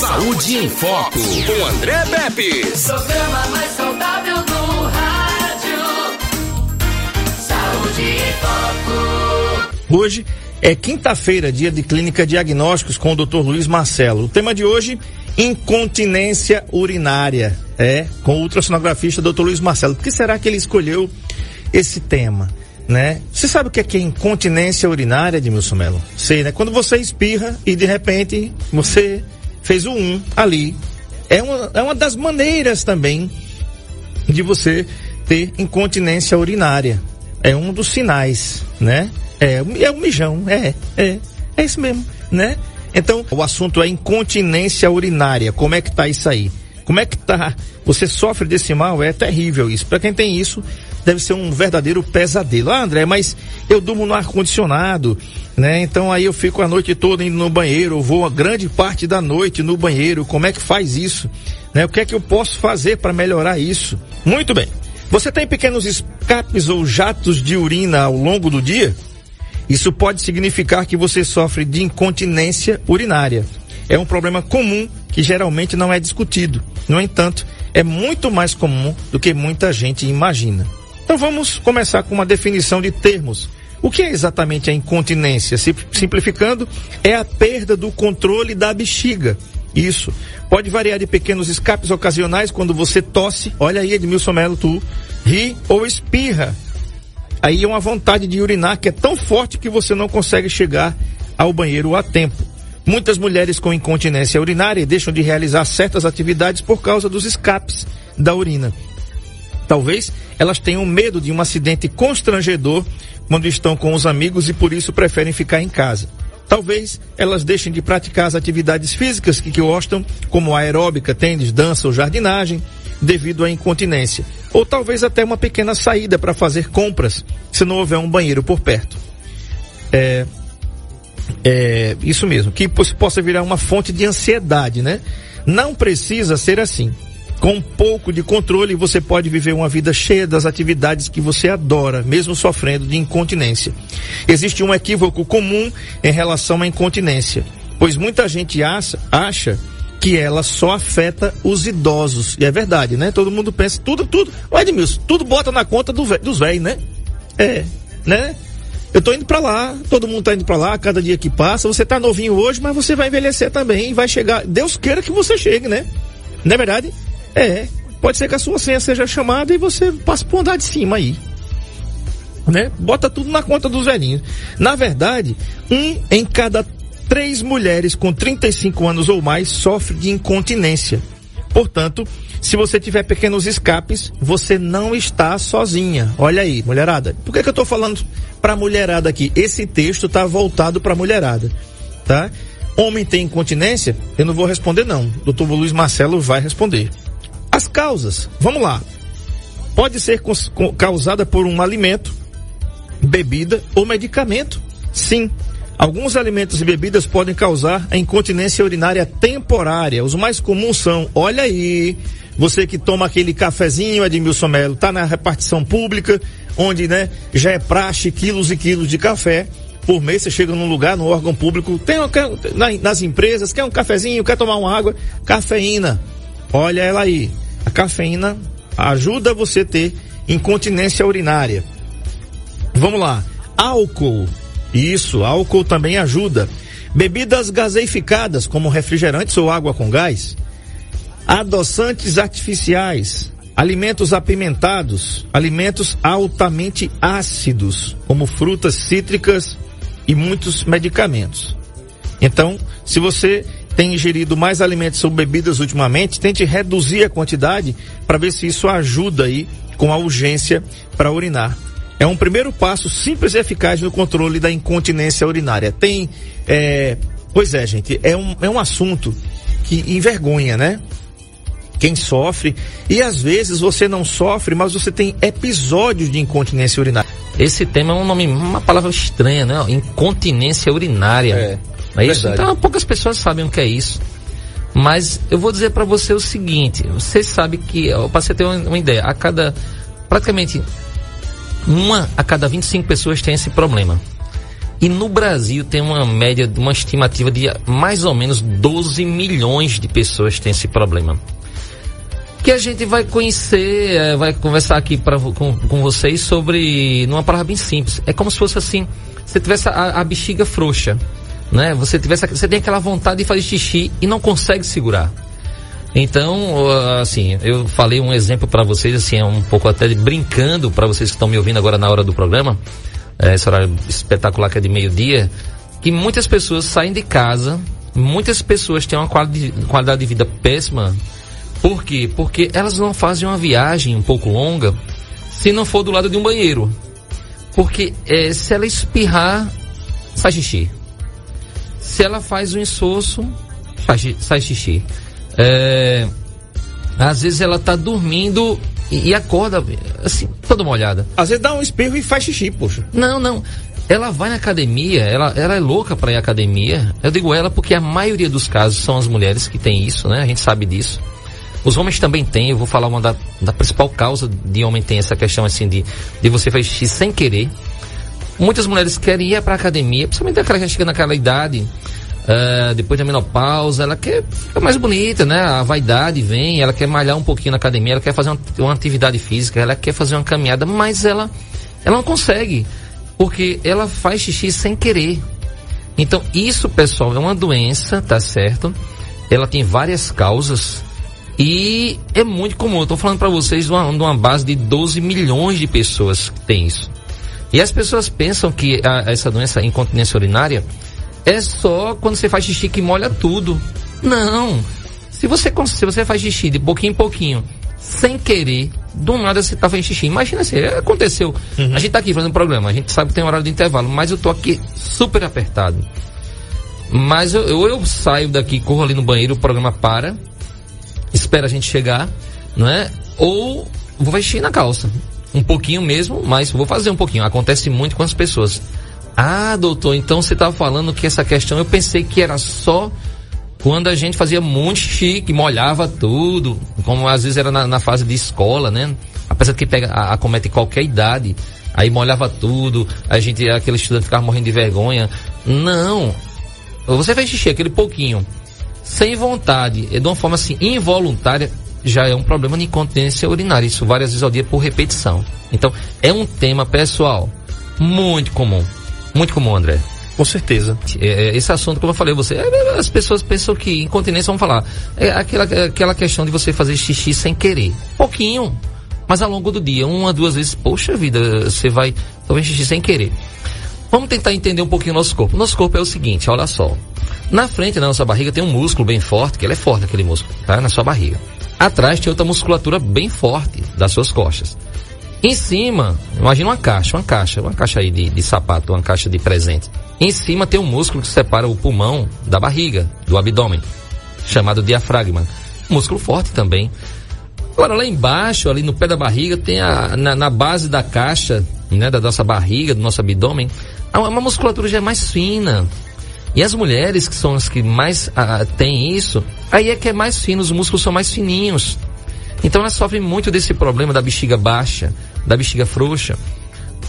Saúde em Foco, com André Pepe. Programa mais saudável do rádio. Saúde em Foco. Hoje é quinta-feira, dia de clínica diagnósticos com o Dr. Luiz Marcelo. O tema de hoje, incontinência urinária. É, com o ultrassonografista Dr. Luiz Marcelo. Por que será que ele escolheu esse tema? Né? Você sabe o que é, que é incontinência urinária, Edmilson Melo? Sei, né? Quando você espirra e de repente você fez o um ali. É uma, é uma das maneiras também de você ter incontinência urinária. É um dos sinais, né? É, é o mijão, é, é, é isso mesmo, né? Então, o assunto é incontinência urinária. Como é que tá isso aí? Como é que tá? Você sofre desse mal? É terrível isso. Para quem tem isso, deve ser um verdadeiro pesadelo. Ah, André, mas eu durmo no ar-condicionado, né? Então aí eu fico a noite toda indo no banheiro, vou a grande parte da noite no banheiro. Como é que faz isso? Né? O que é que eu posso fazer para melhorar isso? Muito bem. Você tem pequenos escapes ou jatos de urina ao longo do dia? Isso pode significar que você sofre de incontinência urinária. É um problema comum que geralmente não é discutido. No entanto, é muito mais comum do que muita gente imagina. Então vamos começar com uma definição de termos. O que é exatamente a incontinência? Simplificando, é a perda do controle da bexiga. Isso. Pode variar de pequenos escapes ocasionais quando você tosse, olha aí Edmilson Melo, tu, ri ou espirra aí é uma vontade de urinar que é tão forte que você não consegue chegar ao banheiro a tempo. Muitas mulheres com incontinência urinária deixam de realizar certas atividades por causa dos escapes da urina. Talvez elas tenham medo de um acidente constrangedor quando estão com os amigos e por isso preferem ficar em casa. Talvez elas deixem de praticar as atividades físicas que, gostam, como aeróbica, tênis, dança ou jardinagem, devido à incontinência. Ou talvez até uma pequena saída para fazer compras, se não houver um banheiro por perto. É, é isso mesmo, que possa virar uma fonte de ansiedade, né? Não precisa ser assim. Com um pouco de controle, você pode viver uma vida cheia das atividades que você adora, mesmo sofrendo de incontinência. Existe um equívoco comum em relação à incontinência, pois muita gente acha, que ela só afeta os idosos. E é verdade, né? Todo mundo pensa, tudo, tudo. O Edmilson, tudo bota na conta do, dos velhos, né? É, né? Eu tô indo para lá, todo mundo tá indo para lá, cada dia que passa, você tá novinho hoje, mas você vai envelhecer também, vai chegar, Deus queira que você chegue, né? Não é verdade? É, pode ser que a sua senha seja chamada e você passe por andar de cima aí. Né? Bota tudo na conta dos velhinhos. Na verdade, um em cada três mulheres com 35 anos ou mais sofrem de incontinência. Portanto, se você tiver pequenos escapes, você não está sozinha. Olha aí, mulherada. Por que, que eu estou falando para mulherada aqui? Esse texto está voltado para mulherada, tá? Homem tem incontinência? Eu não vou responder não. Doutor Luiz Marcelo vai responder. As causas, vamos lá. Pode ser causada por um alimento, bebida ou medicamento. Sim, Alguns alimentos e bebidas podem causar a incontinência urinária temporária. Os mais comuns são, olha aí, você que toma aquele cafezinho, Edmilson Melo, tá na repartição pública, onde, né, já é praxe quilos e quilos de café. Por mês você chega num lugar, no órgão público, tem nas empresas, quer um cafezinho, quer tomar uma água, cafeína. Olha ela aí. A cafeína ajuda você a ter incontinência urinária. Vamos lá. Álcool isso, álcool também ajuda. Bebidas gaseificadas, como refrigerantes ou água com gás. Adoçantes artificiais. Alimentos apimentados. Alimentos altamente ácidos, como frutas cítricas e muitos medicamentos. Então, se você tem ingerido mais alimentos ou bebidas ultimamente, tente reduzir a quantidade para ver se isso ajuda aí com a urgência para urinar é um primeiro passo simples e eficaz no controle da incontinência urinária. Tem, é, pois é, gente, é um, é um assunto que envergonha, né? Quem sofre, e às vezes você não sofre, mas você tem episódios de incontinência urinária. Esse tema é um nome, uma palavra estranha, né? Incontinência urinária. É, é isso? Então poucas pessoas sabem o que é isso. Mas eu vou dizer para você o seguinte: você sabe que, para você ter uma, uma ideia, a cada praticamente uma a cada 25 pessoas tem esse problema. E no Brasil tem uma média, uma estimativa de mais ou menos 12 milhões de pessoas têm esse problema. Que a gente vai conhecer, é, vai conversar aqui pra, com, com vocês sobre, numa palavra bem simples. É como se fosse assim, você tivesse a, a bexiga frouxa, né? Você tivesse, você tem aquela vontade de fazer xixi e não consegue segurar. Então, assim, eu falei um exemplo para vocês, assim, é um pouco até brincando para vocês que estão me ouvindo agora na hora do programa, é, esse horário espetacular que é de meio-dia, que muitas pessoas saem de casa, muitas pessoas têm uma qualidade, de vida péssima. Por quê? Porque elas não fazem uma viagem um pouco longa se não for do lado de um banheiro. Porque é, se ela espirrar, sai xixi. Se ela faz um insosso, sai, xixi. É, às vezes ela tá dormindo e, e, acorda, assim, toda molhada. Às vezes dá um espirro e faz xixi, poxa. Não, não. Ela vai na academia, ela, ela é louca para ir à academia. Eu digo ela porque a maioria dos casos são as mulheres que têm isso, né? A gente sabe disso. Os homens também têm, eu vou falar uma da, da principal causa de homem tem essa questão assim de, de você fazer xixi sem querer. Muitas mulheres querem ir para academia, principalmente aquela que chega naquela idade, Uh, depois da menopausa, ela quer ficar mais bonita, né? A vaidade vem, ela quer malhar um pouquinho na academia, ela quer fazer uma, uma, atividade física, ela quer fazer uma caminhada, mas ela, ela não consegue, porque ela faz xixi sem querer. Então, isso, pessoal, é uma doença, tá certo? Ela tem várias causas e é muito comum. Eu tô falando para vocês de uma, de uma, base de 12 milhões de pessoas que tem isso. E as pessoas pensam que a, essa doença, incontinência urinária, é só quando você faz xixi que molha tudo. Não. Se você, se você faz xixi de pouquinho em pouquinho, sem querer, do nada você tá fazendo xixi. Imagina se assim, aconteceu. Uhum. A gente tá aqui fazendo um programa, a gente sabe que tem horário de intervalo, mas eu tô aqui super apertado. Mas eu, eu, eu saio daqui, corro ali no banheiro, o programa para, espera a gente chegar, não é? Ou vou vestir na calça. Um pouquinho mesmo, mas vou fazer um pouquinho. Acontece muito com as pessoas. Ah, doutor, então você estava falando que essa questão, eu pensei que era só quando a gente fazia muito chique, molhava tudo, como às vezes era na, na fase de escola, né? Apesar de que pega, a, acomete qualquer idade, aí molhava tudo, a gente, aquele estudante ficava morrendo de vergonha. Não. Você fez xixi, aquele pouquinho, sem vontade, de uma forma assim, involuntária, já é um problema de incontinência urinária. Isso várias vezes ao dia por repetição. Então, é um tema pessoal muito comum. Muito comum, André. Com certeza. É, é, esse assunto, como eu falei, você, é, as pessoas pensam que incontinência, vamos falar, é aquela, aquela questão de você fazer xixi sem querer. Pouquinho. Mas ao longo do dia, uma, duas vezes, poxa vida, você vai fazer xixi sem querer. Vamos tentar entender um pouquinho o nosso corpo. Nosso corpo é o seguinte, olha só. Na frente da nossa barriga tem um músculo bem forte, que ele é forte aquele músculo, tá? Na sua barriga. Atrás tem outra musculatura bem forte das suas costas. Em cima, imagina uma caixa, uma caixa, uma caixa aí de, de sapato, uma caixa de presente. Em cima tem um músculo que separa o pulmão da barriga, do abdômen, chamado diafragma. Músculo forte também. Agora lá embaixo, ali no pé da barriga, tem a, na, na base da caixa, né, da nossa barriga, do nosso abdômen, uma musculatura já é mais fina. E as mulheres que são as que mais ah, têm isso, aí é que é mais fino, os músculos são mais fininhos. Então elas sofrem muito desse problema da bexiga baixa, da bexiga frouxa.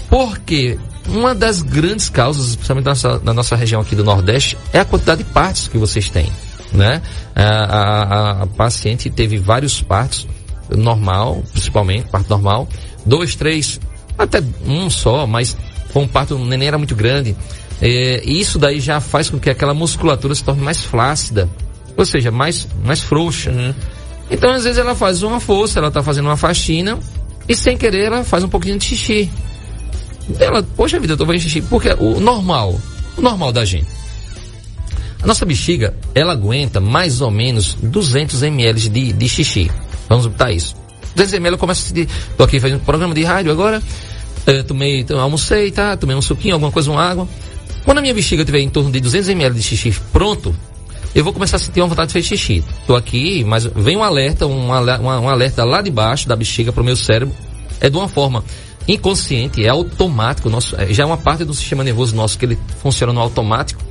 Porque uma das grandes causas, especialmente na nossa, na nossa região aqui do Nordeste, é a quantidade de partos que vocês têm. Né? A, a, a paciente teve vários partos, normal, principalmente, parto normal, dois, três, até um só, mas foi um parto, o neném era muito grande. É, e isso daí já faz com que aquela musculatura se torne mais flácida, ou seja, mais, mais frouxa. Uhum. Então, às vezes, ela faz uma força, ela está fazendo uma faxina, e sem querer ela faz um pouquinho de xixi. Ela, poxa vida, eu tô fazendo xixi. Porque o normal, o normal da gente. A nossa bexiga, ela aguenta mais ou menos 200 ml de, de xixi. Vamos botar isso. 200 ml eu começo a sentir, tô aqui fazendo um programa de rádio agora, eu tomei, então, almocei, tá? Tomei um suquinho, alguma coisa, uma água. Quando a minha bexiga tiver em torno de 200 ml de xixi pronto, eu vou começar a sentir uma vontade de fazer xixi. Tô aqui, mas vem um alerta, um, um alerta lá de baixo da bexiga para o meu cérebro. É de uma forma inconsciente, é automático, nosso, é, já é uma parte do sistema nervoso nosso que ele funciona no automático.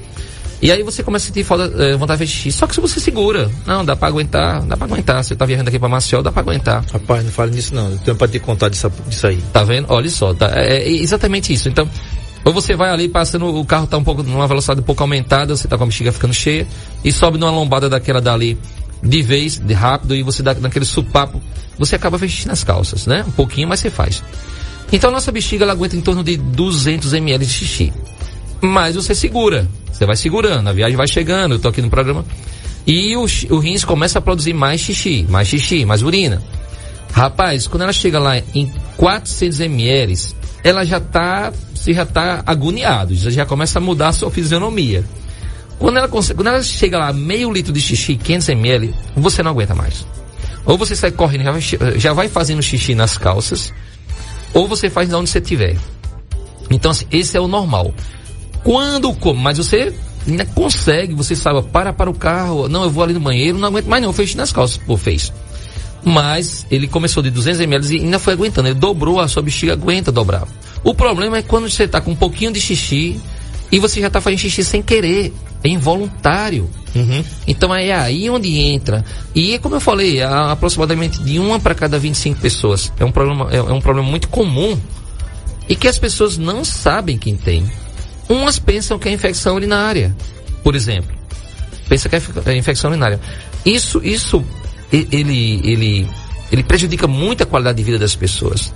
E aí você começa a sentir falta, é, vontade de xixi. Só que se você segura, não, dá para aguentar, dá para aguentar. Você tá viajando aqui para Maceió, dá para aguentar. Rapaz, não fale nisso não. Eu tenho para te contar disso, disso aí. Tá vendo? Olha só, tá, é, é exatamente isso. Então, Ou você vai ali passando, o carro tá um pouco, numa velocidade um pouco aumentada, você tá com a bexiga ficando cheia, e sobe numa lombada daquela dali de vez, de rápido, e você dá naquele supapo, você acaba vestindo as calças, né? Um pouquinho, mas você faz. Então nossa bexiga ela aguenta em torno de 200 ml de xixi. Mas você segura, você vai segurando, a viagem vai chegando, eu tô aqui no programa. E o, o rins começa a produzir mais xixi, mais xixi, mais urina. Rapaz, quando ela chega lá em 400 ml, ela já tá, você já tá agoniado, já, já começa a mudar a sua fisionomia. Quando ela, quando ela chega lá meio litro de xixi, 500 ml, você não aguenta mais. Ou você sai correndo, já vai, já vai fazendo xixi nas calças, ou você faz de onde você estiver. Então, assim, esse é o normal. Quando, mas você ainda consegue, você sabe, para para o carro, não, eu vou ali no banheiro, não aguento mais não, fez nas calças, pô, fez. Mas ele começou de 200 ml e ainda foi aguentando, ele dobrou, a sua bexiga aguenta dobrar. O problema é quando você está com um pouquinho de xixi e você já está fazendo xixi sem querer, é involuntário. Uhum. Então é aí onde entra. E como eu falei, aproximadamente de uma para cada 25 pessoas. É um problema, é, é um problema muito comum e que as pessoas não sabem quem tem. Umas pensam que é infecção urinária, por exemplo. Pensa que é, é infecção urinária. Isso, isso, ele, ele, ele prejudica muito a qualidade de vida das pessoas.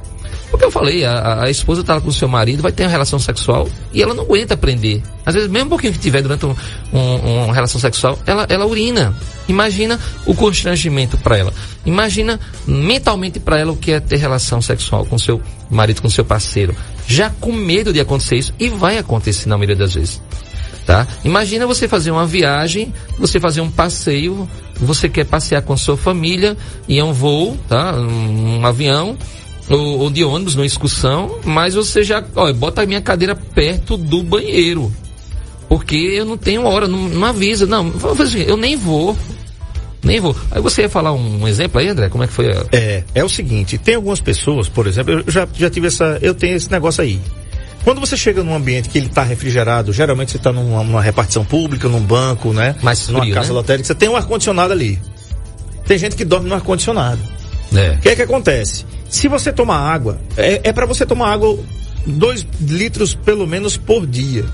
Porque eu falei, a, a esposa está com o seu marido, vai ter uma relação sexual e ela não aguenta aprender. Às vezes, mesmo um pouquinho que tiver durante um, um, uma relação sexual, ela, ela urina. Imagina o constrangimento para ela. Imagina mentalmente para ela o que é ter relação sexual com seu marido, com seu parceiro. Já com medo de acontecer isso, e vai acontecer na maioria das vezes. Tá? Imagina você fazer uma viagem, você fazer um passeio, você quer passear com sua família, e é um voo, tá? um, um avião, ou, ou, de ônibus, numa excursão, mas você já, olha, bota a minha cadeira perto do banheiro. Porque eu não tenho hora, não, não avisa, não, eu nem vou. Nem vou. Aí você ia falar um, um, exemplo aí, André? Como é que foi? A... É, é o seguinte, tem algumas pessoas, por exemplo, eu já, já tive essa, eu tenho esse negócio aí. Quando você chega num ambiente que ele está refrigerado, geralmente você está numa, numa, repartição pública, num banco, né? Mais frio, numa casa né? lotérica, você tem um ar-condicionado ali. Tem gente que dorme no ar-condicionado. É. O que é que acontece? Se você tomar água, é, é para você tomar água 2 litros pelo menos por dia.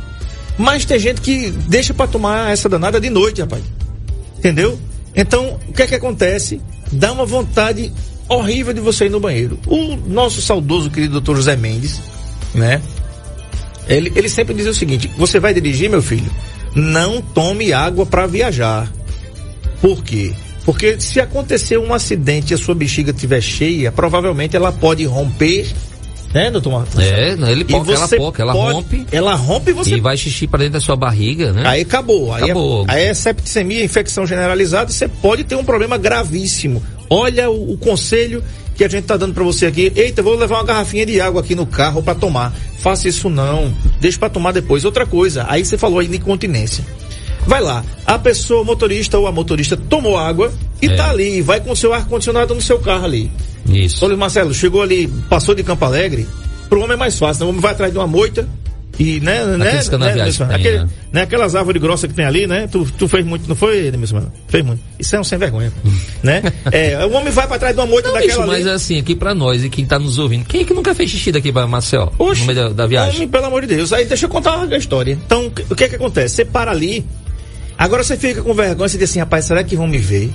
Mas tem gente que deixa para tomar essa danada de noite, rapaz. Entendeu? Então, o que é que acontece? Dá uma vontade horrível de você ir no banheiro. O nosso saudoso querido doutor José Mendes, né? Ele, ele sempre dizia o seguinte: você vai dirigir, meu filho? Não tome água para viajar. Por quê? Porque se acontecer um acidente e a sua bexiga estiver cheia, provavelmente ela pode romper né, doutor Marcos? É, ele poca, ela poca, ela pode, rompe. Ela rompe e você. E vai xixi para dentro da sua barriga, né? Aí acabou. Aí, acabou. É, aí é septicemia, infecção generalizada, você pode ter um problema gravíssimo. Olha o, o conselho que a gente tá dando para você aqui. Eita, vou levar uma garrafinha de água aqui no carro para tomar. Faça isso não. Deixa para tomar depois. Outra coisa, aí você falou aí de incontinência. Vai lá, a pessoa, o motorista ou a motorista tomou água e é. tá ali, vai com o seu ar-condicionado no seu carro ali. Isso. Ô, Marcelo, chegou ali, passou de Campo Alegre, pro homem é mais fácil, né? o homem vai atrás de uma moita e, né, né, né, tem, aquele, né? né? Aquelas árvores grossas que tem ali, né? Tu, tu fez muito, não foi, Edmilson? Fez muito. Isso é um sem vergonha, né? É, o homem vai pra trás de uma moita não, daquela bicho, ali. Mas assim, aqui pra nós e quem tá nos ouvindo, quem é que nunca fez xixi daqui pra Marcel? Oxe, no meio da, da viagem? Homem, pelo amor de Deus. Aí deixa eu contar uma história. Então, o que é que acontece? Você para ali, agora você fica com vergonha, você diz assim, rapaz, será que vão me ver?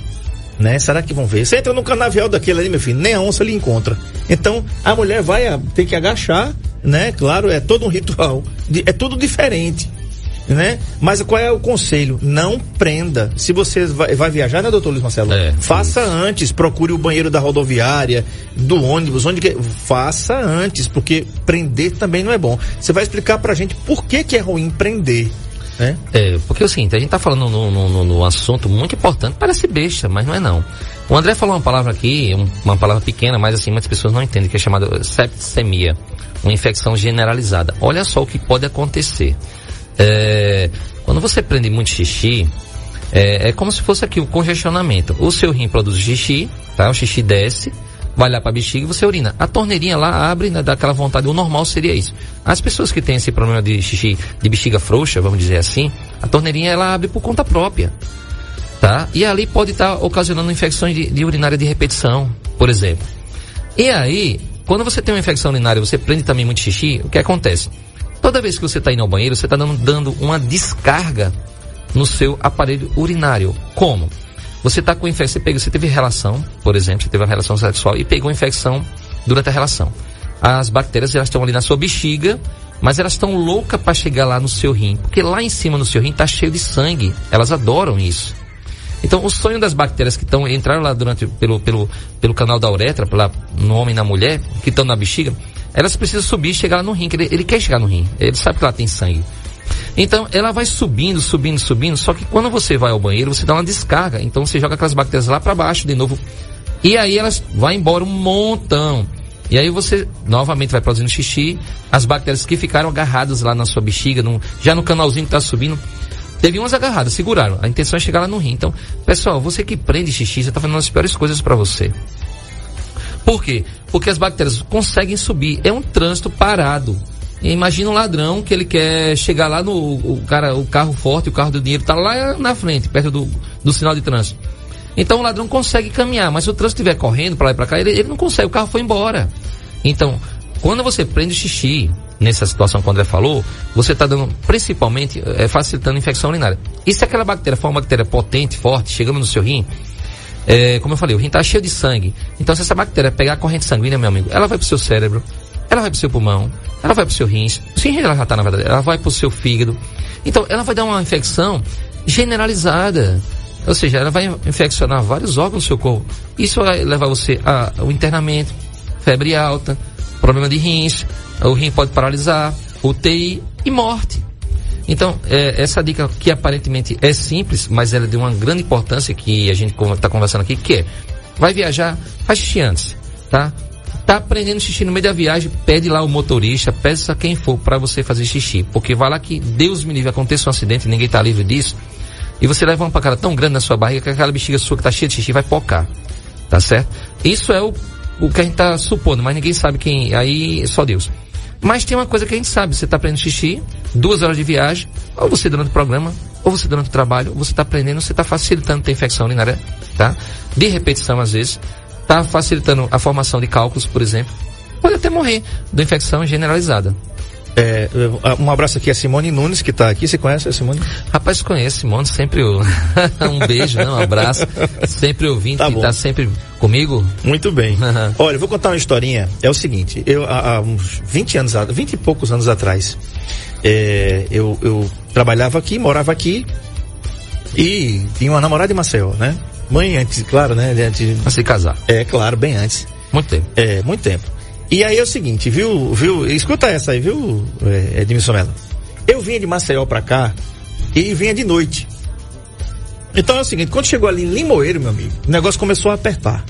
né? Será que vão ver? Você entra no canavial daquele ali, meu filho, nem a onça lhe encontra. Então, a mulher vai ter que agachar, né? Claro, é todo um ritual, é tudo diferente, né? Mas qual é o conselho? Não prenda. Se você vai, vai viajar, né, doutor Luiz Marcelo? É, faça isso. antes, procure o banheiro da rodoviária, do ônibus, onde que... Faça antes, porque prender também não é bom. Você vai explicar pra gente por que que é ruim prender. É? é, porque é o seguinte, a gente tá falando no, no, assunto muito importante, parece besta, mas não é não. O André falou uma palavra aqui, uma palavra pequena, mas assim, muitas pessoas não entendem, que é chamada septicemia, uma infecção generalizada. Olha só o que pode acontecer. É, quando você prende muito xixi, é, é, como se fosse aqui o congestionamento. O seu rim produz xixi, tá? O xixi desce, vai lá para a bexiga e você urina. A torneirinha lá abre, né, dá aquela vontade. O normal seria isso. As pessoas que têm esse problema de xixi, de bexiga frouxa, vamos dizer assim, a torneirinha ela abre por conta própria. Tá? E ali pode estar tá ocasionando infecções de, de urinária de repetição, por exemplo. E aí, quando você tem uma infecção urinária, você prende também muito xixi, o que acontece? Toda vez que você está indo ao banheiro, você está dando, dando uma descarga no seu aparelho urinário. Como? Você está com infecção, você, pegou, você teve relação, por exemplo, você teve uma relação sexual e pegou infecção durante a relação. As bactérias elas estão ali na sua bexiga, mas elas estão loucas para chegar lá no seu rim, porque lá em cima no seu rim está cheio de sangue. Elas adoram isso. Então, o sonho das bactérias que estão entraram lá durante pelo, pelo, pelo canal da uretra, pela, no homem e na mulher, que estão na bexiga, elas precisam subir e chegar lá no rim. Ele, ele quer chegar no rim. Ele sabe que lá tem sangue. Então, ela vai subindo, subindo, subindo. Só que quando você vai ao banheiro, você dá uma descarga. Então, você joga aquelas bactérias lá para baixo de novo. E aí elas vão embora um montão. E aí você novamente vai produzindo xixi. As bactérias que ficaram agarradas lá na sua bexiga, no, já no canalzinho que está subindo, Teve umas agarradas, seguraram. A intenção é chegar lá no rim. Então, pessoal, você que prende xixi, você está fazendo as piores coisas para você. Por quê? Porque as bactérias conseguem subir. É um trânsito parado. Imagina um ladrão que ele quer chegar lá no o cara, o carro forte, o carro do dinheiro está lá na frente, perto do, do sinal de trânsito. Então o ladrão consegue caminhar, mas se o trânsito estiver correndo para lá e para cá, ele, ele não consegue, o carro foi embora. Então, quando você prende xixi, nessa situação que o André falou, você está dando, principalmente, é, facilitando a infecção urinária. E se aquela bactéria for uma bactéria potente, forte, chegando no seu rim, é, como eu falei, o rim está cheio de sangue. Então, se essa bactéria pegar a corrente sanguínea, meu amigo, ela vai para o seu cérebro, ela vai para o seu pulmão, ela vai para o seu rins, o rim ela já está, na verdade, ela vai para o seu fígado. Então, ela vai dar uma infecção generalizada. Ou seja, ela vai infeccionar vários órgãos do seu corpo. Isso vai levar você ao internamento, febre alta, problema de rins, o rim pode paralisar, UTI e morte. Então, é, essa dica que aparentemente é simples, mas ela é de uma grande importância que a gente está conversando aqui, que é, vai viajar, faz antes, tá? Tá aprendendo xixi no meio da viagem, pede lá o motorista, peça quem for para você fazer xixi, porque vai lá que Deus me livre, aconteça um acidente, ninguém tá livre disso, e você leva uma pancada tão grande na sua barriga que aquela bexiga sua que tá cheia de xixi vai pocar, tá certo? Isso é o, o que a gente tá supondo, mas ninguém sabe quem, aí só Deus. Mas tem uma coisa que a gente sabe, você está aprendendo xixi, duas horas de viagem, ou você durante o programa, ou você durante o trabalho, você está aprendendo, você está facilitando a infecção urinária, tá? De repetição às vezes, está facilitando a formação de cálculos, por exemplo. Pode até morrer de infecção generalizada. É, um abraço aqui a Simone Nunes, que está aqui. Você conhece a Simone? Rapaz, conheço Simone, sempre eu. um beijo, né? um abraço. Sempre ouvindo, tá que está sempre comigo. Muito bem. Olha, eu vou contar uma historinha. É o seguinte, eu há, há uns 20 anos, 20 e poucos anos atrás, é, eu, eu trabalhava aqui, morava aqui e tinha uma namorada de Maceió, né? Mãe antes, claro, né? Antes de se casar. É, claro, bem antes. Muito tempo. É, muito tempo. E aí é o seguinte, viu, viu, escuta essa aí, viu, é, Edmilson Mello? Eu vinha de Maceió pra cá e vinha de noite. Então é o seguinte, quando chegou ali em Limoeiro, meu amigo, o negócio começou a apertar.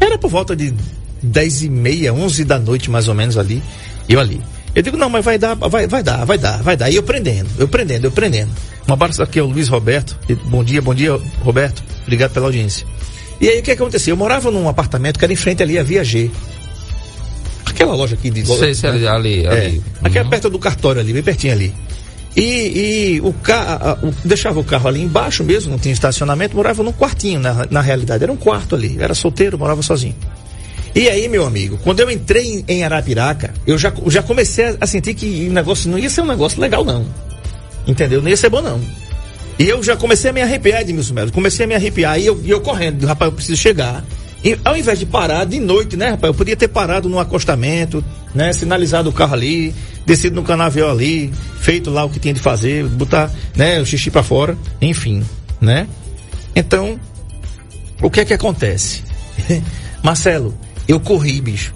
Era por volta de dez e meia, onze da noite, mais ou menos ali, eu ali. Eu digo, não, mas vai dar, vai, vai dar, vai dar, vai dar. E eu prendendo, eu prendendo, eu prendendo. Um abraço aqui ao Luiz Roberto. Bom dia, bom dia, Roberto. Obrigado pela audiência. E aí o que aconteceu? Eu morava num apartamento que era em frente ali a Via G. Aquela loja aqui de. Sei, sei, né? ali, ali. É, uhum. Aqui é perto do cartório ali, bem pertinho ali. E, e o carro, deixava o carro ali embaixo mesmo, não tinha estacionamento, morava num quartinho, na, na realidade. Era um quarto ali, era solteiro, morava sozinho. E aí, meu amigo, quando eu entrei em Arapiraca, eu já, já comecei a sentir que o negócio não ia ser um negócio legal, não. Entendeu? Não ia ser bom, não. E eu já comecei a me arrepiar, Edmilson Melo. Comecei a me arrepiar e eu, eu correndo, rapaz, eu preciso chegar. E ao invés de parar de noite, né, rapaz? Eu podia ter parado no acostamento, né? Sinalizado o carro ali, descido no canavial ali, feito lá o que tinha de fazer, botar, né, o xixi para fora, enfim, né? Então, o que é que acontece? Marcelo, eu corri, bicho.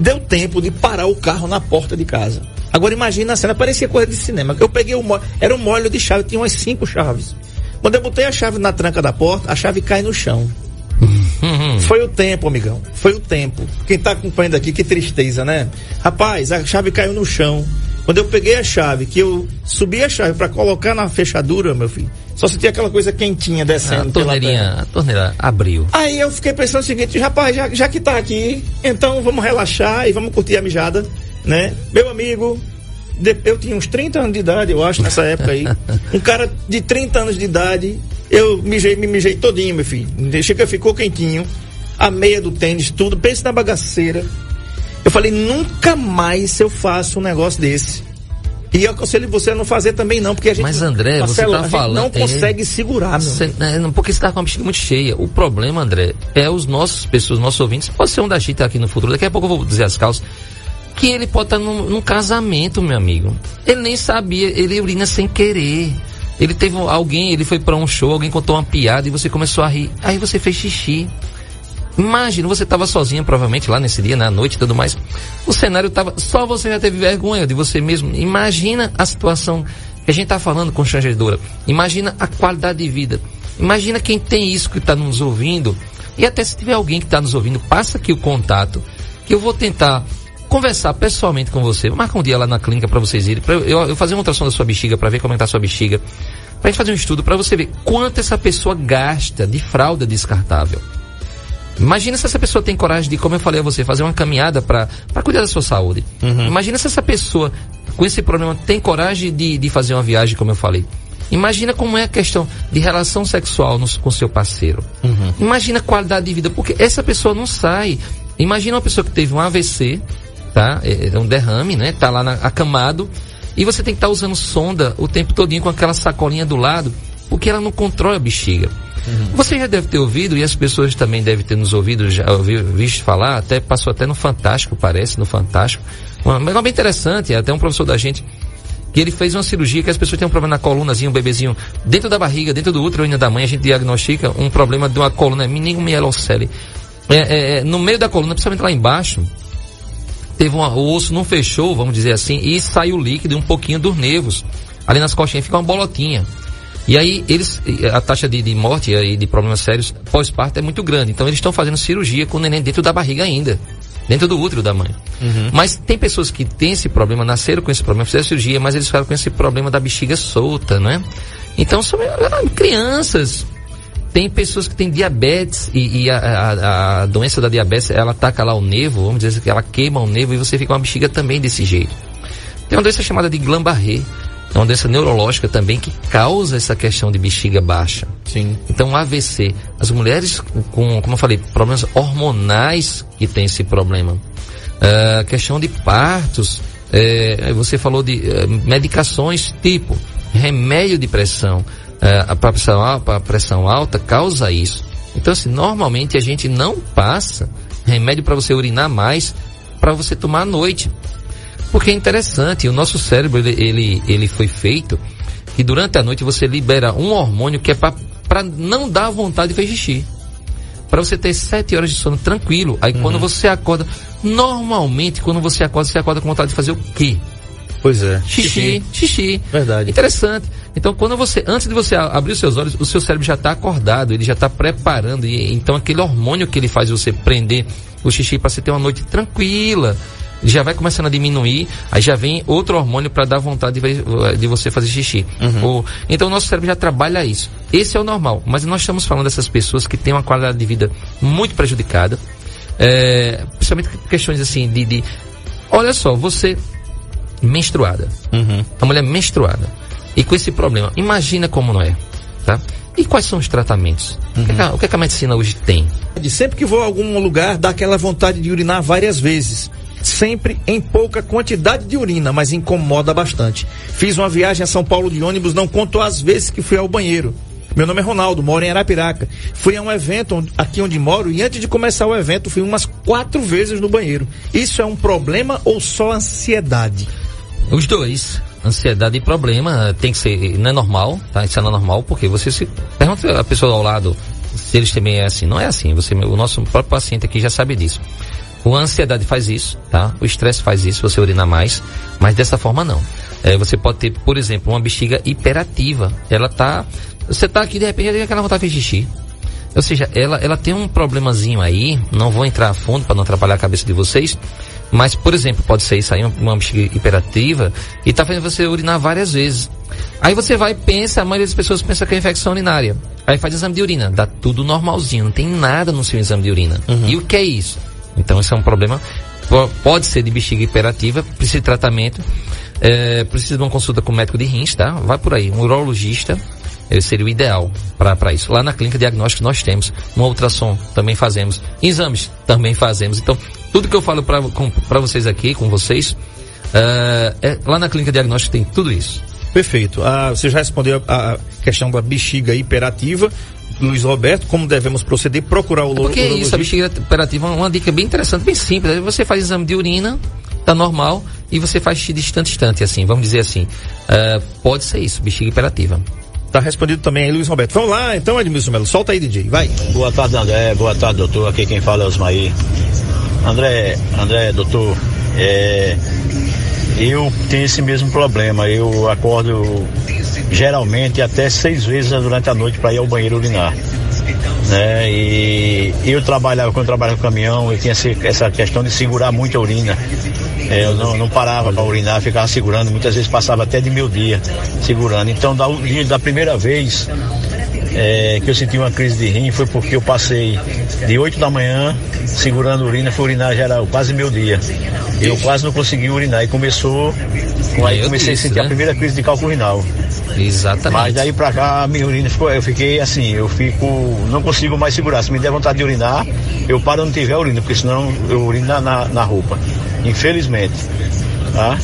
Deu tempo de parar o carro na porta de casa. Agora imagina a cena, parecia coisa de cinema. Eu peguei o molho, era um molho de chave, tinha umas cinco chaves. Quando eu botei a chave na tranca da porta, a chave cai no chão. Uhum. Foi o tempo, amigão. Foi o tempo. Quem tá acompanhando aqui, que tristeza, né? Rapaz, a chave caiu no chão. Quando eu peguei a chave, que eu subi a chave para colocar na fechadura, meu filho, só sentia aquela coisa quentinha descendo. A torneirinha, a torneira abriu. Aí eu fiquei pensando o seguinte, rapaz, já, já que tá aqui, então vamos relaxar e vamos curtir a mijada, né? Meu amigo, eu tinha uns 30 anos de idade, eu acho, nessa época aí. Um cara de 30 anos de idade eu mijei, me mijei todinho, meu filho. Chega, ficou quentinho. A meia do tênis, tudo. Pensa na bagaceira. Eu falei, nunca mais eu faço um negócio desse. E eu aconselho você a não fazer também não, porque a gente... Mas André, Marcelo, você tá falando... não consegue é, segurar, meu. Cê, é, porque você tá com a bexiga muito cheia. O problema, André, é os nossos pessoas, nossos ouvintes, pode ser um da Chita aqui no futuro, daqui a pouco eu vou dizer as causas, que ele pode estar tá num, num casamento, meu amigo. Ele nem sabia, ele urina sem querer. Ele teve alguém, ele foi para um show, alguém contou uma piada e você começou a rir. Aí você fez xixi. Imagina, você estava sozinha provavelmente lá nesse dia, na noite e tudo mais. O cenário estava. Só você já teve vergonha de você mesmo. Imagina a situação que a gente está falando constrangedora. Imagina a qualidade de vida. Imagina quem tem isso que está nos ouvindo. E até se tiver alguém que está nos ouvindo, passa aqui o contato. Que eu vou tentar conversar pessoalmente com você. Marca um dia lá na clínica para vocês irem. Eu, eu fazer uma ultrassom da sua bexiga para ver como é está a sua bexiga. Pra gente fazer um estudo para você ver quanto essa pessoa gasta de fralda descartável. Imagina se essa pessoa tem coragem de, como eu falei a você, fazer uma caminhada para cuidar da sua saúde. Uhum. Imagina se essa pessoa com esse problema tem coragem de, de fazer uma viagem, como eu falei. Imagina como é a questão de relação sexual no, com seu parceiro. Uhum. Imagina a qualidade de vida, porque essa pessoa não sai. Imagina uma pessoa que teve um AVC, tá? É, é um derrame, né? Tá lá na, acamado. E você tem que estar tá usando sonda o tempo todinho com aquela sacolinha do lado, porque ela não controla a bexiga. Você já deve ter ouvido, e as pessoas também devem ter nos ouvido, já ouvido, visto falar, até passou até no Fantástico, parece, no Fantástico. Uma, mas bem interessante, até um professor da gente, que ele fez uma cirurgia que as pessoas têm um problema na colunazinha, um bebezinho, dentro da barriga, dentro do útero ainda da mãe, a gente diagnostica um problema de uma coluna, meningomielocele. É, é, é, no meio da coluna, principalmente lá embaixo, teve uma, o osso não fechou, vamos dizer assim, e saiu líquido um pouquinho dos nervos. Ali nas costinhas fica uma bolotinha. E aí eles, a taxa de, de morte e de problemas sérios pós-parto é muito grande. Então eles estão fazendo cirurgia com o neném dentro da barriga ainda. Dentro do útero da mãe. Uhum. Mas tem pessoas que têm esse problema, nasceram com esse problema, fizeram cirurgia, mas eles ficaram com esse problema da bexiga solta, né? Então são ah, crianças. Tem pessoas que têm diabetes e, e a, a, a, doença da diabetes, ela ataca lá o nervo, vamos dizer que ela queima o nervo e você fica com a bexiga também desse jeito. Tem uma doença chamada de Guillain-Barré é uma doença neurológica também que causa essa questão de bexiga baixa. Sim. Então, AVC, as mulheres com, como eu falei, problemas hormonais que tem esse problema. Uh, questão de partos, uh, você falou de uh, medicações tipo remédio de pressão, para pressão, pressão alta causa isso. Então, assim, normalmente a gente não passa remédio para você urinar mais para você tomar à noite. Porque é interessante, o nosso cérebro ele, ele, ele foi feito que durante a noite você libera um hormônio que é para não dar vontade de fazer xixi. Para você ter sete horas de sono tranquilo. Aí uhum. quando você acorda, normalmente quando você acorda, você acorda com vontade de fazer o quê? Pois é. Xixi, xixi. xixi. Verdade. Interessante. Então, quando você, antes de você abrir os seus olhos, o seu cérebro já está acordado, ele já está preparando. E, então, aquele hormônio que ele faz você prender o xixi para você ter uma noite tranquila, já vai começando a diminuir, aí já vem outro hormônio para dar vontade de, de, você fazer xixi. Uhum. Ou, então o nosso cérebro já trabalha isso. Esse é o normal. Mas nós estamos falando dessas pessoas que têm uma qualidade de vida muito prejudicada, é, principalmente questões assim de, de olha só, você menstruada, uhum. a mulher menstruada e com esse problema, imagina como não é, tá? E quais são os tratamentos? Uhum. O, que, é a, o que, é a medicina hoje tem? Sempre que vou a algum lugar, dá aquela vontade de urinar várias vezes sempre em pouca quantidade de urina, mas incomoda bastante. Fiz uma viagem a São Paulo de ônibus, não conto as vezes que fui ao banheiro. Meu nome é Ronaldo, moro em Arapiraca. Fui a um evento aqui onde moro e antes de começar o evento fui umas quatro vezes no banheiro. Isso é um problema ou só ansiedade? Os dois. Ansiedade e problema tem que ser, não é normal, tá? Isso não é normal porque você se pergunta a pessoa ao lado se eles também é assim. Não é assim. Você, o nosso próprio paciente aqui já sabe disso. A ansiedade faz isso, tá? O estresse faz isso, você urina mais, mas dessa forma não. É, você pode ter, por exemplo, uma bexiga hiperativa. Ela tá. Você tá aqui, de repente, tem aquela vontade de xixi. Ou seja, ela, ela tem um problemazinho aí, não vou entrar a fundo para não atrapalhar a cabeça de vocês, mas, por exemplo, pode ser isso aí, uma bexiga hiperativa, e tá fazendo você urinar várias vezes. Aí você vai e pensa, a maioria das pessoas pensa que é infecção urinária. Aí faz exame de urina, dá tudo normalzinho, não tem nada no seu exame de urina. Uhum. E o que é isso? Então isso é um problema. Pode ser de bexiga hiperativa, precisa de tratamento, é, precisa de uma consulta com o médico de rins, tá? Vai por aí, um urologista, seria o ideal para isso. Lá na clínica diagnóstica nós temos, uma ultrassom também fazemos, exames também fazemos. Então, tudo que eu falo para vocês aqui, com vocês, Uh, é, lá na clínica diagnóstica tem tudo isso. Perfeito. Ah, você já respondeu a questão da bexiga hiperativa. Luiz Roberto, como devemos proceder? Procurar o é Porque é isso, a bexiga hiperativa é uma dica bem interessante, bem simples. Você faz exame de urina, tá normal, e você faz xixi distante, distante, assim, vamos dizer assim. Uh, pode ser isso, bexiga hiperativa. Tá respondido também aí, Luiz Roberto. Vamos lá, então, Edmilson Melo. Solta aí, DJ. Vai. Boa tarde, André. Boa tarde, doutor. Aqui quem fala é Osmaí. André, André, doutor, é, eu tenho esse mesmo problema. Eu acordo geralmente até seis vezes durante a noite para ir ao banheiro urinar. Né? E eu trabalhava, quando eu trabalhava com caminhão, eu tinha essa questão de segurar muito a urina. É, eu não, não parava para urinar, ficava segurando, muitas vezes passava até de meio dia segurando. Então, da, da primeira vez é, que eu senti uma crise de rim foi porque eu passei de 8 da manhã segurando urina, fui urinar era quase meio dia. Eu quase não consegui urinar e começou, aí comecei a sentir né? a primeira crise de cálculo renal. Exatamente. Mas daí pra cá a minha urina ficou, eu fiquei assim, eu fico, não consigo mais segurar. Se me der vontade de urinar, eu paro onde tiver urina, porque senão eu urino na, na, na roupa. Infelizmente. Tá?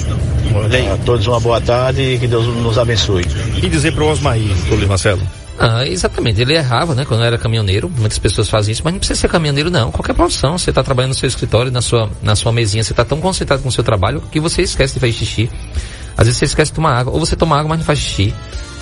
A todos uma boa tarde e que Deus nos abençoe. E dizer para o Osmaí, Luiz Marcelo? Ah, exatamente. Ele errava, né? Quando era caminhoneiro. Muitas pessoas fazem isso, mas não precisa ser caminhoneiro, não. Qualquer profissão. Você está trabalhando no seu escritório, na sua, na sua mesinha, você está tão concentrado com o seu trabalho que você esquece de fazer xixi. Às vezes você esquece de tomar água, ou você toma água, mas não faz xixi.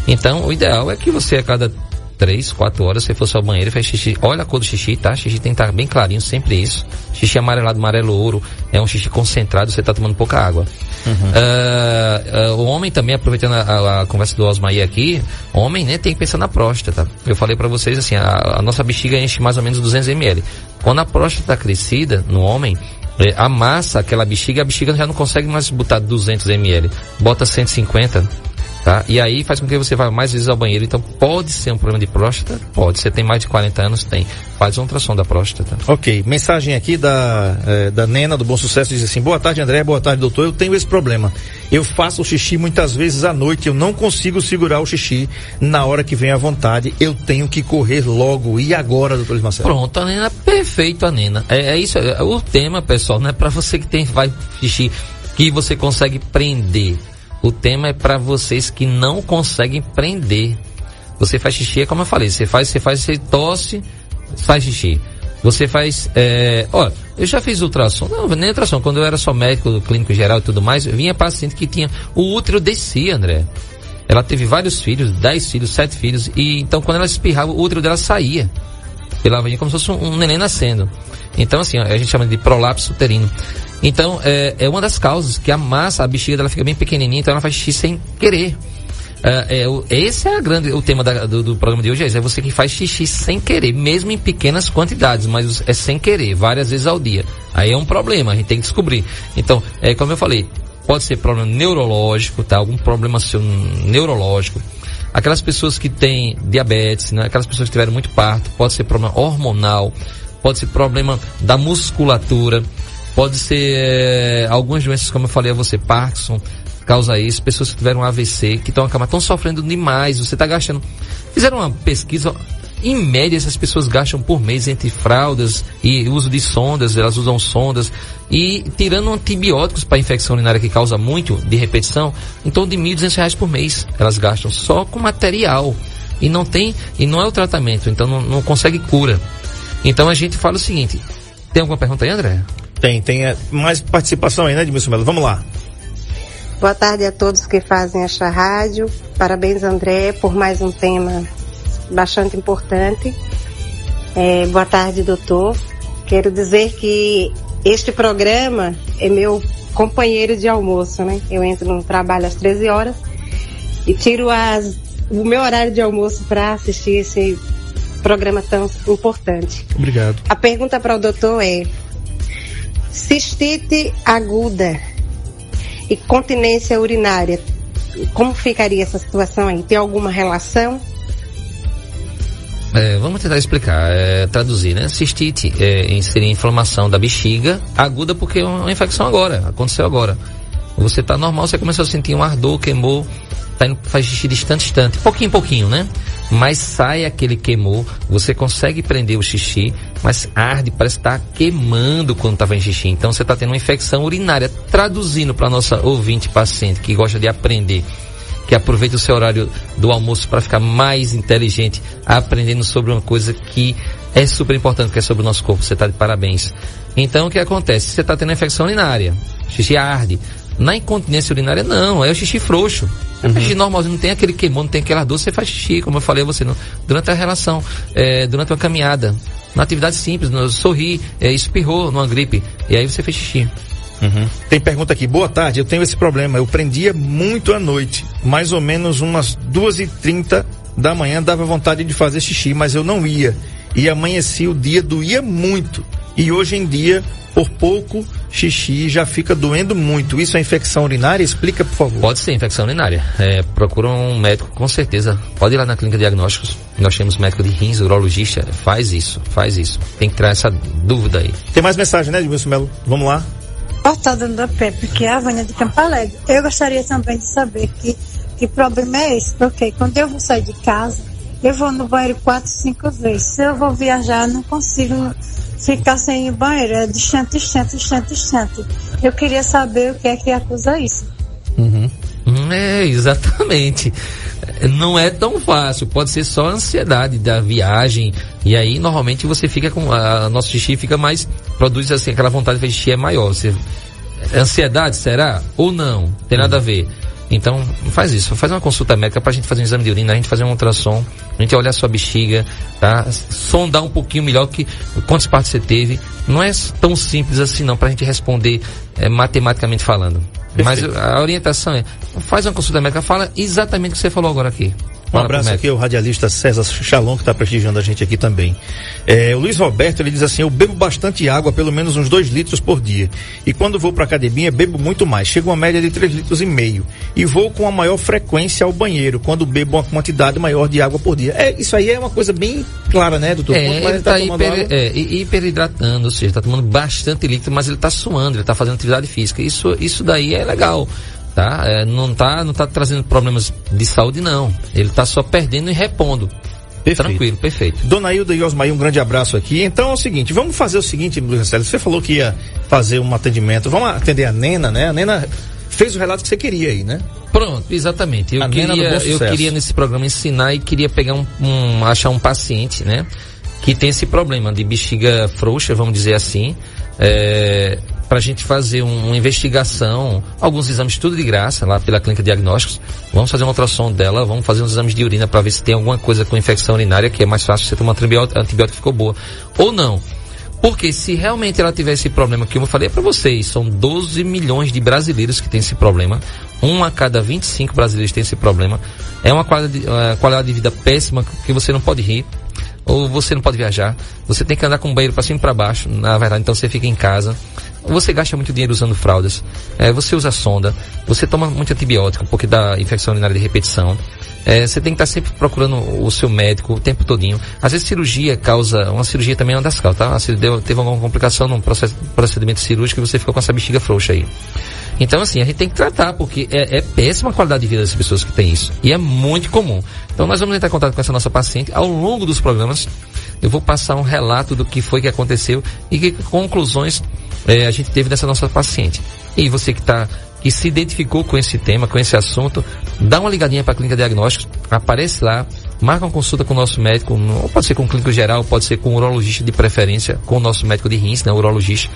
Então, o ideal é que você a cada três, quatro horas, você fosse ao banheiro e faz xixi. Olha a cor do xixi, tá? Xixi tem que estar bem clarinho, sempre isso. Xixi amarelado, amarelo ouro, é um xixi concentrado, você está tomando pouca água. Uhum. Uh, uh, o homem também, aproveitando a, a, a conversa do Osmaí aqui, homem, né, tem que pensar na próstata. Eu falei para vocês assim, a, a, nossa bexiga enche mais ou menos 200 ml. Quando a próstata está crescida no homem, é, a massa, aquela bexiga, a bexiga já não consegue mais botar 200 ml. Bota 150 Tá? E aí faz com que você vá mais vezes ao banheiro. Então pode ser um problema de próstata? Pode. Você tem mais de 40 anos? Tem. Faz um ultrassom da próstata. Ok. Mensagem aqui da, eh, da Nena do Bom Sucesso diz assim: Boa tarde, André. Boa tarde, doutor. Eu tenho esse problema. Eu faço o xixi muitas vezes à noite. Eu não consigo segurar o xixi na hora que vem à vontade. Eu tenho que correr logo. E agora, doutor Marcelo? Pronto, a Nena. Perfeito, a Nena. É, é isso. É, o tema, pessoal, não é para você que tem vai xixi que você consegue prender o tema é para vocês que não conseguem prender. Você faz xixi, é como eu falei, você faz, você faz, você tosse, faz xixi. Você faz, é, ó, eu já fiz ultrassom, não, nem ultrassom, quando eu era só médico, clínico geral e tudo mais, vinha paciente que tinha, o útero descia, André. Ela teve vários filhos, dez filhos, sete filhos, e então quando ela espirrava, o útero dela saía. Ela vinha como se fosse um, um neném nascendo. Então assim, a gente chama de prolapso uterino. Então, é, é uma das causas que a massa, a bexiga dela fica bem pequenininha, então ela faz xixi sem querer. É, é, esse é a grande, o tema da, do, do, programa de hoje, é, é você que faz xixi sem querer, mesmo em pequenas quantidades, mas é sem querer, várias vezes ao dia. Aí é um problema, a gente tem que descobrir. Então, é como eu falei, pode ser problema neurológico, tá? Algum problema seu neurológico. Aquelas pessoas que têm diabetes, né? aquelas pessoas que tiveram muito parto, pode ser problema hormonal, pode ser problema da musculatura. Pode ser é, algumas doenças, como eu falei a você, Parkinson, causa isso, pessoas que tiveram AVC, que estão acamar, estão sofrendo demais, você está gastando. Fizeram uma pesquisa, em média essas pessoas gastam por mês entre fraldas e uso de sondas, elas usam sondas e tirando antibióticos para infecção urinária que causa muito de repetição, em torno de 1.200 reais por mês elas gastam só com material e não tem e não é o tratamento, então não, não consegue cura. Então a gente fala o seguinte, tem alguma pergunta aí, André? Tem, tem é, mais participação aí, né, Edmilson Melo? Vamos lá. Boa tarde a todos que fazem esta rádio. Parabéns, André, por mais um tema bastante importante. É, boa tarde, doutor. Quero dizer que este programa é meu companheiro de almoço, né? Eu entro no trabalho às 13 horas e tiro as, o meu horário de almoço para assistir esse programa tão importante. Obrigado. A pergunta para o doutor é: Cistite aguda e continência urinária. Como ficaria essa situação aí? Tem alguma relação? É, vamos tentar explicar, é, traduzir, né? Cistite é, seria inflamação da bexiga aguda porque é uma infecção agora, aconteceu agora. Você está normal, você começou a sentir um ardor, queimou, tá indo, faz xixi distante, distante, pouquinho, pouquinho, né? Mas sai aquele queimou, você consegue prender o xixi, mas arde, parece estar tá queimando quando estava em xixi. Então você está tendo uma infecção urinária. Traduzindo para nossa ouvinte paciente que gosta de aprender, que aproveita o seu horário do almoço para ficar mais inteligente, aprendendo sobre uma coisa que é super importante, que é sobre o nosso corpo. Você está de parabéns. Então o que acontece? Você está tendo infecção urinária, xixi arde. Na incontinência urinária, não, é o xixi frouxo. Uhum. xixi normalzinho, não tem aquele queimão, não tem aquela dor, você faz xixi, como eu falei a você, no, durante a relação, é, durante uma caminhada, na atividade simples, no, sorrir, é, espirrou numa gripe, e aí você fez xixi. Uhum. Tem pergunta aqui, boa tarde, eu tenho esse problema, eu prendia muito à noite, mais ou menos umas duas e trinta da manhã dava vontade de fazer xixi, mas eu não ia. E amanhecia o dia, doía muito. E hoje em dia, por pouco, xixi já fica doendo muito. Isso é infecção urinária? Explica, por favor. Pode ser infecção urinária. É, procura um médico, com certeza. Pode ir lá na clínica de diagnósticos. Nós temos médico de rins, urologista. Faz isso, faz isso. Tem que tirar essa dúvida aí. Tem mais mensagem, né, Edmilson Melo? Vamos lá. Portada da Pepe, que é a Vânia de Campo Alegre. Eu gostaria também de saber que, que problema é esse, porque quando eu vou sair de casa, eu vou no banheiro quatro, cinco vezes. Se eu vou viajar, não consigo ficar sem ir banheiro. É distante, distante, distante, distante. Eu queria saber o que é que acusa isso. Uhum. É, exatamente. Não é tão fácil, pode ser só a ansiedade da viagem. E aí, normalmente, você fica com. A, nosso xixi fica mais. Produz assim, aquela vontade de fazer xixi é maior. Você, ansiedade, será? Ou não? Tem nada a ver. Então, faz isso, faz uma consulta médica para a gente fazer um exame de urina, a gente fazer um ultrassom, a gente olhar a sua bexiga, tá? Sondar um pouquinho melhor que quantas partes você teve. Não é tão simples assim não, para a gente responder é, matematicamente falando. Perfeito. Mas a orientação é, faz uma consulta médica, fala exatamente o que você falou agora aqui. Um abraço aqui ao radialista César Chalon, que está prestigiando a gente aqui também. É, o Luiz Roberto, ele diz assim, eu bebo bastante água, pelo menos uns dois litros por dia. E quando vou para academia, bebo muito mais. Chego a uma média de três litros e meio. E vou com a maior frequência ao banheiro, quando bebo uma quantidade maior de água por dia. É, isso aí é uma coisa bem clara, né, doutor? É, ele está tá hiper, é, hiperidratando, ou seja, está tomando bastante líquido, mas ele está suando, ele está fazendo atividade física. Isso, isso daí é legal tá? É, não tá, não tá trazendo problemas de saúde não. Ele tá só perdendo e repondo. Perfeito. Tranquilo, perfeito. Dona Hilda e Osmaí, um grande abraço aqui. Então é o seguinte, vamos fazer o seguinte, Luiz Célio, você falou que ia fazer um atendimento, vamos atender a Nena, né? A Nena fez o relato que você queria aí, né? Pronto, exatamente. Eu, queria, eu queria nesse programa ensinar e queria pegar um, um, achar um paciente, né? Que tem esse problema de bexiga frouxa, vamos dizer assim. É, para a gente fazer um, uma investigação, alguns exames tudo de graça lá pela clínica de diagnósticos. Vamos fazer um ultrassom dela, vamos fazer uns exames de urina para ver se tem alguma coisa com infecção urinária, que é mais fácil você tomar antibiótico, antibiótico ficou boa. Ou não. Porque se realmente ela tiver esse problema que eu falei para vocês, são 12 milhões de brasileiros que têm esse problema. Um a cada 25 brasileiros tem esse problema. É uma qualidade, uma qualidade de vida péssima que você não pode rir ou você não pode viajar, você tem que andar com o banheiro para cima e para baixo, na verdade, então você fica em casa. Você gasta muito dinheiro usando fraldas, é, você usa sonda, você toma muito antibiótico porque dá infecção urinária de repetição. É, você tem que estar sempre procurando o seu médico o tempo todinho. Às vezes cirurgia causa, uma cirurgia também é uma das causas, tá? Se deu, teve alguma complicação num processo, procedimento cirúrgico e você ficou com essa bexiga frouxa aí. Então, assim, a gente tem que tratar, porque é, é péssima a qualidade de vida das pessoas que têm isso. E é muito comum. Então, nós vamos entrar em contato com essa nossa paciente. Ao longo dos programas, eu vou passar um relato do que foi que aconteceu e que conclusões é, a gente teve dessa nossa paciente. E você que está que se identificou com esse tema, com esse assunto, dá uma ligadinha para a clínica diagnósticos, aparece lá, marca uma consulta com o nosso médico, ou pode ser com o clínico geral, pode ser com o urologista de preferência, com o nosso médico de rins, né, urologista,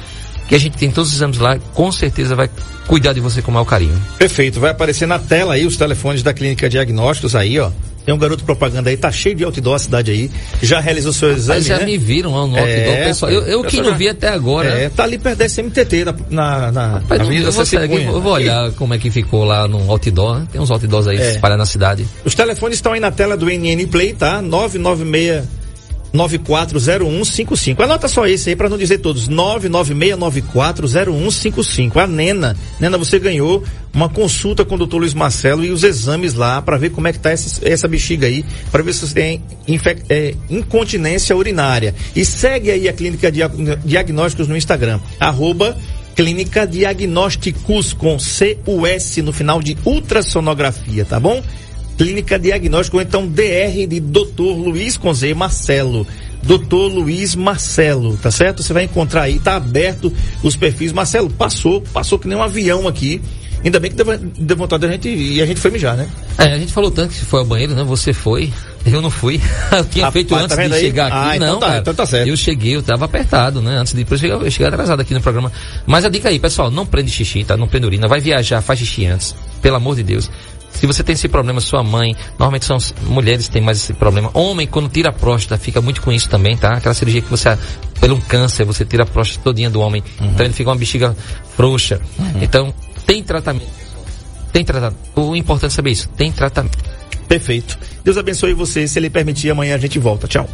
que a gente tem todos os exames lá, com certeza vai cuidar de você com o maior carinho. Perfeito, vai aparecer na tela aí os telefones da Clínica Diagnósticos aí, ó. Tem um garoto propaganda aí, tá cheio de outdoor a cidade aí. Já realizou seu exame, Mas já né? me viram lá no outdoor, é, pessoal. Eu, eu que não vi até agora. É, tá ali perto da SMTT, na, na, na, rapaz, eu, vou seguir, eu vou olhar como é que ficou lá no outdoor. Tem uns outdoors aí é. espalhados na cidade. Os telefones estão aí na tela do NN Play, tá? 996 940155. Anota só esse aí para não dizer todos. 996940155. A Nena. Nena, você ganhou uma consulta com o doutor Luiz Marcelo e os exames lá para ver como é que tá essa, essa bexiga aí, para ver se você tem é, incontinência urinária. E segue aí a Clínica Diagnósticos no Instagram. Arroba Clínica Diagnósticos com CUS no final de ultrassonografia, tá bom? Clínica Diagnóstico, ou então DR de Dr. Luiz Conze Marcelo. Doutor Luiz Marcelo, tá certo? Você vai encontrar aí, tá aberto os perfis. Marcelo, passou, passou que nem um avião aqui. Ainda bem que deu, deu vontade da gente e a gente foi mijar, né? É, a gente falou tanto que foi ao banheiro, né? Você foi, eu não fui. Eu tinha Rapaz, feito antes tá de aí? chegar aqui. Ah, então não, então tá, cara, então tá certo. Eu cheguei, eu tava apertado, né? Antes de cheguei, eu cheguei atrasado aqui no programa. Mas a dica aí, pessoal, não prende xixi, tá? Não prende urina. Vai viajar, faz xixi antes. Pelo amor de Deus. Se você tem esse problema, sua mãe, normalmente são mulheres que têm mais esse problema. Homem, quando tira a próstata, fica muito com isso também, tá? Aquela cirurgia que você, pelo um câncer, você tira a próstata todinha do homem. Uhum. Então ele fica uma bexiga frouxa. Uhum. Então, tem tratamento. Tem tratamento. O importante é saber isso. Tem tratamento. Perfeito. Deus abençoe você. Se ele permitir, amanhã a gente volta. Tchau.